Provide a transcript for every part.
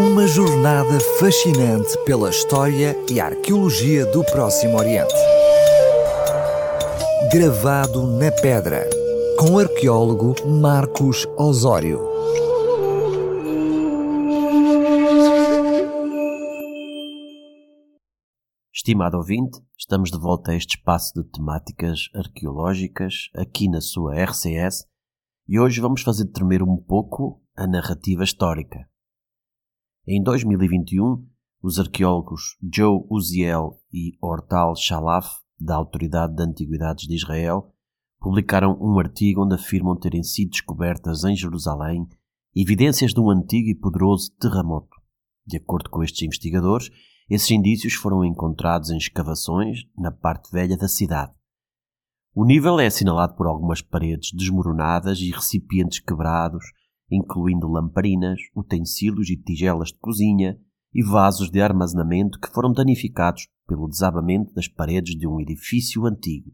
Uma jornada fascinante pela história e arqueologia do Próximo Oriente. Gravado na pedra, com o arqueólogo Marcos Osório. Estimado ouvinte, estamos de volta a este espaço de temáticas arqueológicas aqui na sua RCS e hoje vamos fazer tremer um pouco a narrativa histórica. Em 2021, os arqueólogos Joe Uziel e Ortal Shalaf, da Autoridade de Antiguidades de Israel, publicaram um artigo onde afirmam terem sido descobertas em Jerusalém evidências de um antigo e poderoso terremoto. De acordo com estes investigadores, esses indícios foram encontrados em escavações na parte velha da cidade. O nível é assinalado por algumas paredes desmoronadas e recipientes quebrados, incluindo lamparinas, utensílios e tigelas de cozinha e vasos de armazenamento que foram danificados pelo desabamento das paredes de um edifício antigo.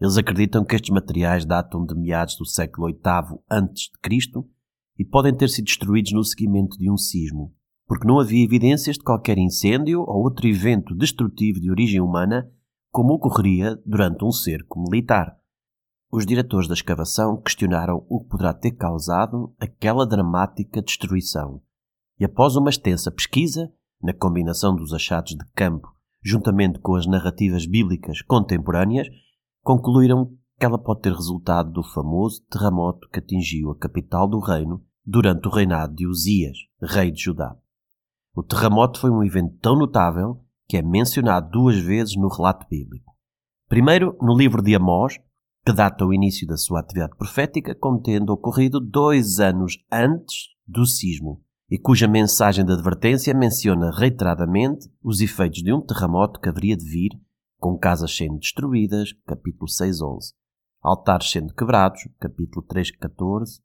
Eles acreditam que estes materiais datam de meados do século VIII a.C. e podem ter sido destruídos no seguimento de um sismo, porque não havia evidências de qualquer incêndio ou outro evento destrutivo de origem humana, como ocorreria durante um cerco militar. Os diretores da escavação questionaram o que poderá ter causado aquela dramática destruição. E após uma extensa pesquisa, na combinação dos achados de campo juntamente com as narrativas bíblicas contemporâneas, concluíram que ela pode ter resultado do famoso terremoto que atingiu a capital do reino durante o reinado de Uzias, rei de Judá. O terremoto foi um evento tão notável que é mencionado duas vezes no relato bíblico. Primeiro, no livro de Amós, que data o início da sua atividade profética como tendo ocorrido dois anos antes do sismo, e cuja mensagem de advertência menciona reiteradamente os efeitos de um terremoto que haveria de vir, com casas sendo destruídas, capítulo 6.11, altares sendo quebrados, capítulo 3.14,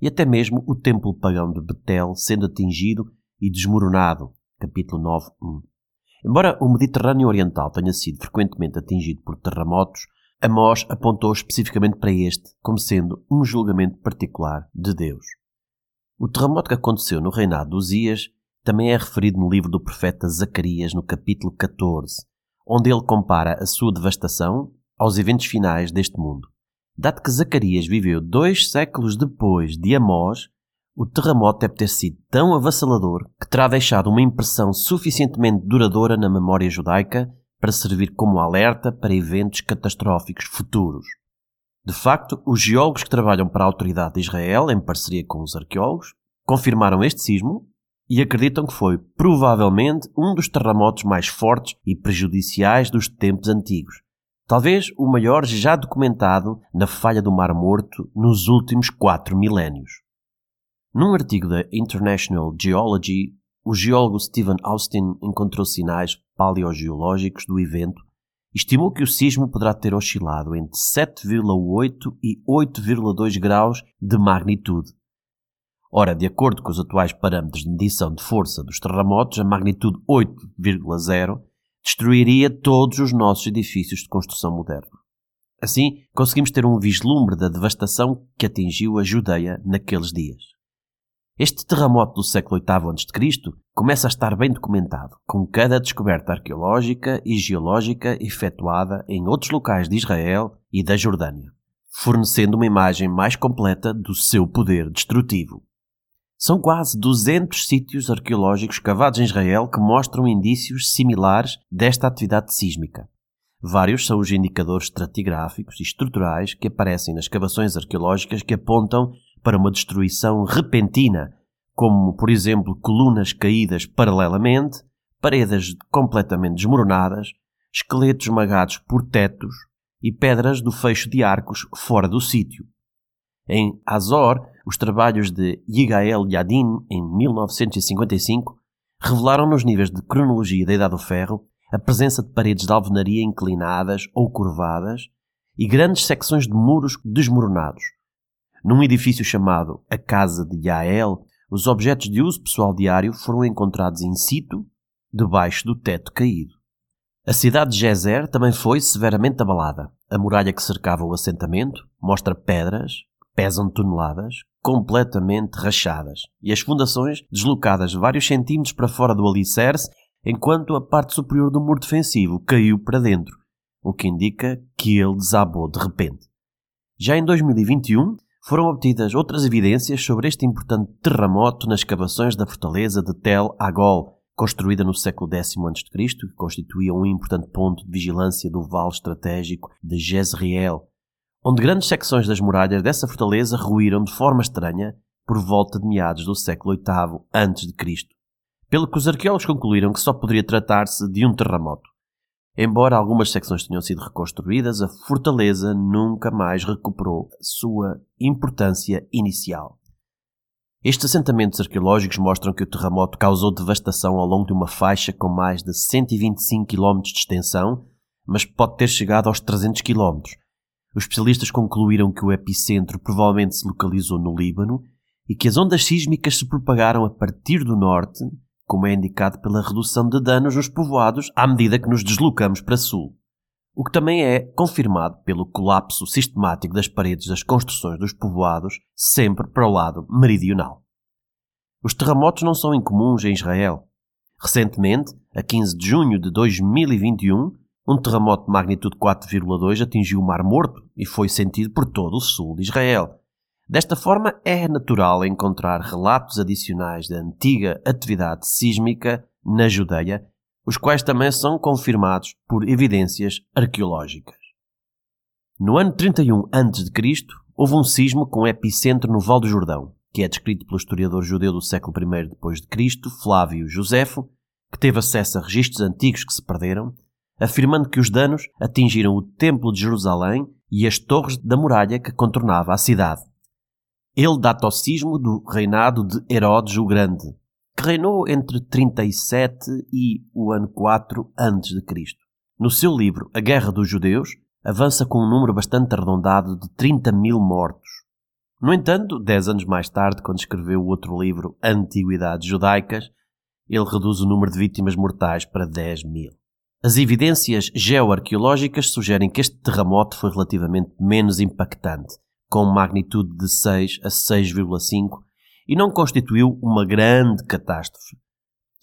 e até mesmo o templo pagão de Betel sendo atingido e desmoronado, capítulo 9.1. Embora o Mediterrâneo Oriental tenha sido frequentemente atingido por terremotos, Amós apontou especificamente para este como sendo um julgamento particular de Deus. O terremoto que aconteceu no reinado de Uzias também é referido no livro do profeta Zacarias, no capítulo 14, onde ele compara a sua devastação aos eventos finais deste mundo. Dado que Zacarias viveu dois séculos depois de Amós, o terremoto deve ter sido tão avassalador que terá deixado uma impressão suficientemente duradoura na memória judaica para servir como alerta para eventos catastróficos futuros. De facto, os geólogos que trabalham para a Autoridade de Israel, em parceria com os arqueólogos, confirmaram este sismo e acreditam que foi provavelmente um dos terremotos mais fortes e prejudiciais dos tempos antigos. Talvez o maior já documentado na falha do Mar Morto nos últimos quatro milénios. Num artigo da International Geology, o geólogo Stephen Austin encontrou sinais paleogeológicos do evento e estimou que o sismo poderá ter oscilado entre 7,8 e 8,2 graus de magnitude. Ora, de acordo com os atuais parâmetros de medição de força dos terremotos, a magnitude 8,0 destruiria todos os nossos edifícios de construção moderna. Assim, conseguimos ter um vislumbre da devastação que atingiu a Judeia naqueles dias. Este terremoto do século VIII a.C. começa a estar bem documentado, com cada descoberta arqueológica e geológica efetuada em outros locais de Israel e da Jordânia, fornecendo uma imagem mais completa do seu poder destrutivo. São quase 200 sítios arqueológicos cavados em Israel que mostram indícios similares desta atividade sísmica. Vários são os indicadores estratigráficos e estruturais que aparecem nas escavações arqueológicas que apontam para uma destruição repentina, como, por exemplo, colunas caídas paralelamente, paredes completamente desmoronadas, esqueletos esmagados por tetos e pedras do fecho de arcos fora do sítio. Em Azor, os trabalhos de Yigael Yadin, em 1955, revelaram nos níveis de cronologia da Idade do Ferro a presença de paredes de alvenaria inclinadas ou curvadas e grandes secções de muros desmoronados, num edifício chamado a Casa de Yael, os objetos de uso pessoal diário foram encontrados in situ, debaixo do teto caído. A cidade de Gezer também foi severamente abalada. A muralha que cercava o assentamento mostra pedras, que pesam toneladas, completamente rachadas e as fundações deslocadas vários centímetros para fora do alicerce, enquanto a parte superior do muro defensivo caiu para dentro, o que indica que ele desabou de repente. Já em 2021, foram obtidas outras evidências sobre este importante terremoto nas escavações da fortaleza de Tel Agol, construída no século X a.C., que constituía um importante ponto de vigilância do vale estratégico de Jezreel, onde grandes secções das muralhas dessa fortaleza ruíram de forma estranha por volta de meados do século VIII a.C., pelo que os arqueólogos concluíram que só poderia tratar-se de um terremoto. Embora algumas secções tenham sido reconstruídas, a fortaleza nunca mais recuperou sua importância inicial. Estes assentamentos arqueológicos mostram que o terremoto causou devastação ao longo de uma faixa com mais de 125 km de extensão, mas pode ter chegado aos 300 km, os especialistas concluíram que o epicentro provavelmente se localizou no Líbano e que as ondas sísmicas se propagaram a partir do norte, como é indicado pela redução de danos nos povoados à medida que nos deslocamos para sul. O que também é confirmado pelo colapso sistemático das paredes das construções dos povoados, sempre para o lado meridional. Os terremotos não são incomuns em Israel. Recentemente, a 15 de junho de 2021, um terremoto de magnitude 4,2 atingiu o Mar Morto e foi sentido por todo o sul de Israel. Desta forma, é natural encontrar relatos adicionais da antiga atividade sísmica na Judeia, os quais também são confirmados por evidências arqueológicas. No ano 31 a.C., houve um sismo com epicentro no Val do Jordão, que é descrito pelo historiador judeu do século I d.C., Flávio Josefo, que teve acesso a registros antigos que se perderam afirmando que os danos atingiram o Templo de Jerusalém e as torres da muralha que contornava a cidade. Ele data ao sismo do reinado de Herodes o Grande, que reinou entre 37 e o ano 4 a.C. No seu livro A Guerra dos Judeus, avança com um número bastante arredondado de 30 mil mortos. No entanto, dez anos mais tarde, quando escreveu o outro livro Antiguidades Judaicas, ele reduz o número de vítimas mortais para 10 mil. As evidências geoarqueológicas sugerem que este terremoto foi relativamente menos impactante, com magnitude de 6 a 6,5, e não constituiu uma grande catástrofe.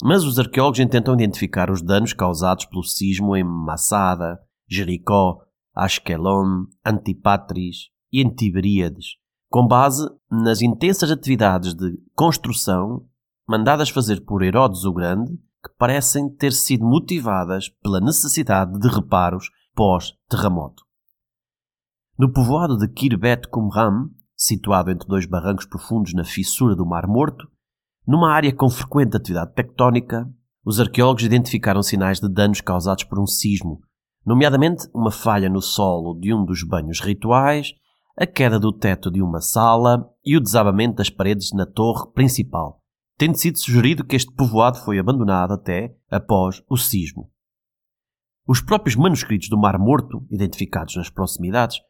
Mas os arqueólogos intentam identificar os danos causados pelo sismo em Massada, Jericó, Ashkelon, Antipatris e Antiberíades, com base nas intensas atividades de construção mandadas fazer por Herodes o Grande que parecem ter sido motivadas pela necessidade de reparos pós-terremoto. No povoado de Kirbet Qumran, situado entre dois barrancos profundos na fissura do Mar Morto, numa área com frequente atividade tectónica, os arqueólogos identificaram sinais de danos causados por um sismo, nomeadamente uma falha no solo de um dos banhos rituais, a queda do teto de uma sala e o desabamento das paredes na torre principal, tendo sido sugerido que este povoado foi abandonado até após o sismo. Os próprios manuscritos do Mar Morto, identificados nas proximidades,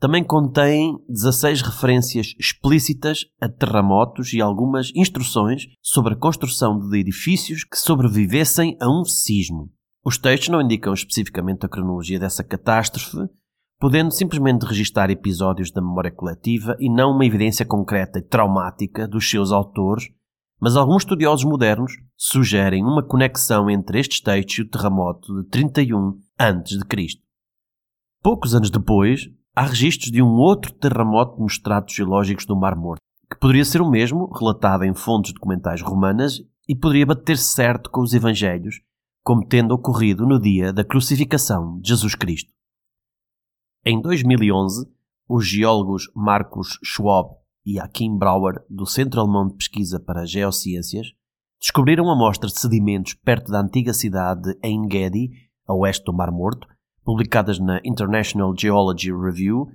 também contêm 16 referências explícitas a terremotos e algumas instruções sobre a construção de edifícios que sobrevivessem a um sismo. Os textos não indicam especificamente a cronologia dessa catástrofe, podendo simplesmente registar episódios da memória coletiva e não uma evidência concreta e traumática dos seus autores mas alguns estudiosos modernos sugerem uma conexão entre estes textos e o terremoto de 31 a.C. Poucos anos depois, há registros de um outro terremoto nos estratos geológicos do Mar Morto, que poderia ser o mesmo, relatado em fontes documentais romanas, e poderia bater certo com os Evangelhos, como tendo ocorrido no dia da crucificação de Jesus Cristo. Em 2011, os geólogos Marcos Schwab e Akim Brauer, do Centro Alemão de Pesquisa para Geociências, descobriram amostras de sedimentos perto da antiga cidade de Ein Gedi, a oeste do Mar Morto, publicadas na International Geology Review,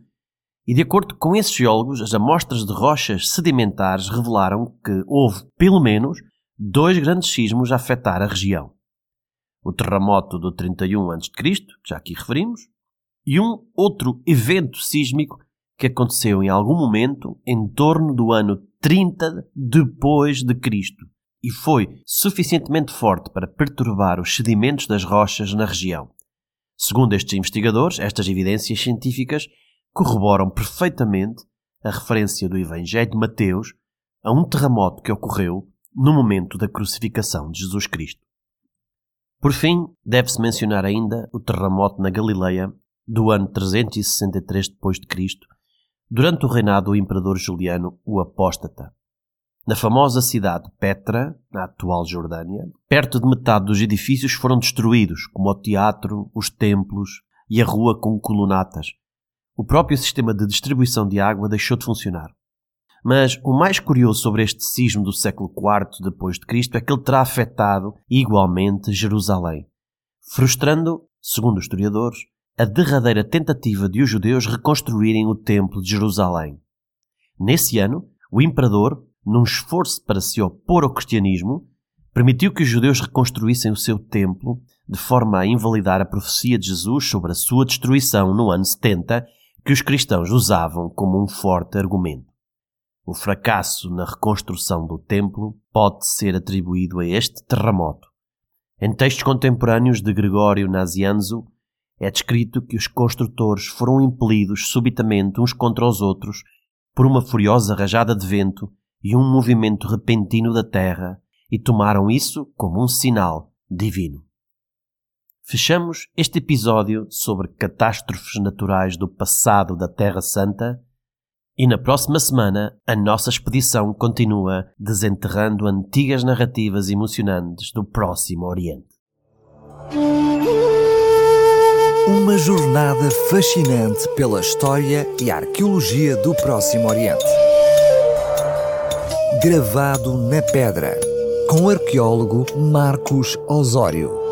e de acordo com esses geólogos, as amostras de rochas sedimentares revelaram que houve, pelo menos, dois grandes sismos a afetar a região. O terremoto do 31 a.C., que já aqui referimos, e um outro evento sísmico que aconteceu em algum momento em torno do ano 30 depois de Cristo e foi suficientemente forte para perturbar os sedimentos das rochas na região. Segundo estes investigadores, estas evidências científicas corroboram perfeitamente a referência do Evangelho de Mateus a um terremoto que ocorreu no momento da crucificação de Jesus Cristo. Por fim, deve-se mencionar ainda o terremoto na Galileia do ano 363 d.C., durante o reinado do imperador Juliano o Apóstata. Na famosa cidade de Petra, na atual Jordânia, perto de metade dos edifícios foram destruídos, como o teatro, os templos e a rua com colunatas. O próprio sistema de distribuição de água deixou de funcionar. Mas o mais curioso sobre este sismo do século IV depois de Cristo é que ele terá afetado igualmente Jerusalém, frustrando, segundo os historiadores, a derradeira tentativa de os judeus reconstruírem o templo de Jerusalém. Nesse ano, o imperador num esforço para se opor ao cristianismo, permitiu que os judeus reconstruíssem o seu templo de forma a invalidar a profecia de Jesus sobre a sua destruição no ano 70, que os cristãos usavam como um forte argumento. O fracasso na reconstrução do templo pode ser atribuído a este terremoto. Em textos contemporâneos de Gregório Nazianzo, é descrito que os construtores foram impelidos subitamente uns contra os outros por uma furiosa rajada de vento e um movimento repentino da terra e tomaram isso como um sinal divino. Fechamos este episódio sobre catástrofes naturais do passado da Terra Santa e na próxima semana a nossa expedição continua desenterrando antigas narrativas emocionantes do Próximo Oriente. Uma jornada fascinante pela história e arqueologia do Próximo Oriente gravado na pedra, com o arqueólogo Marcos Osório.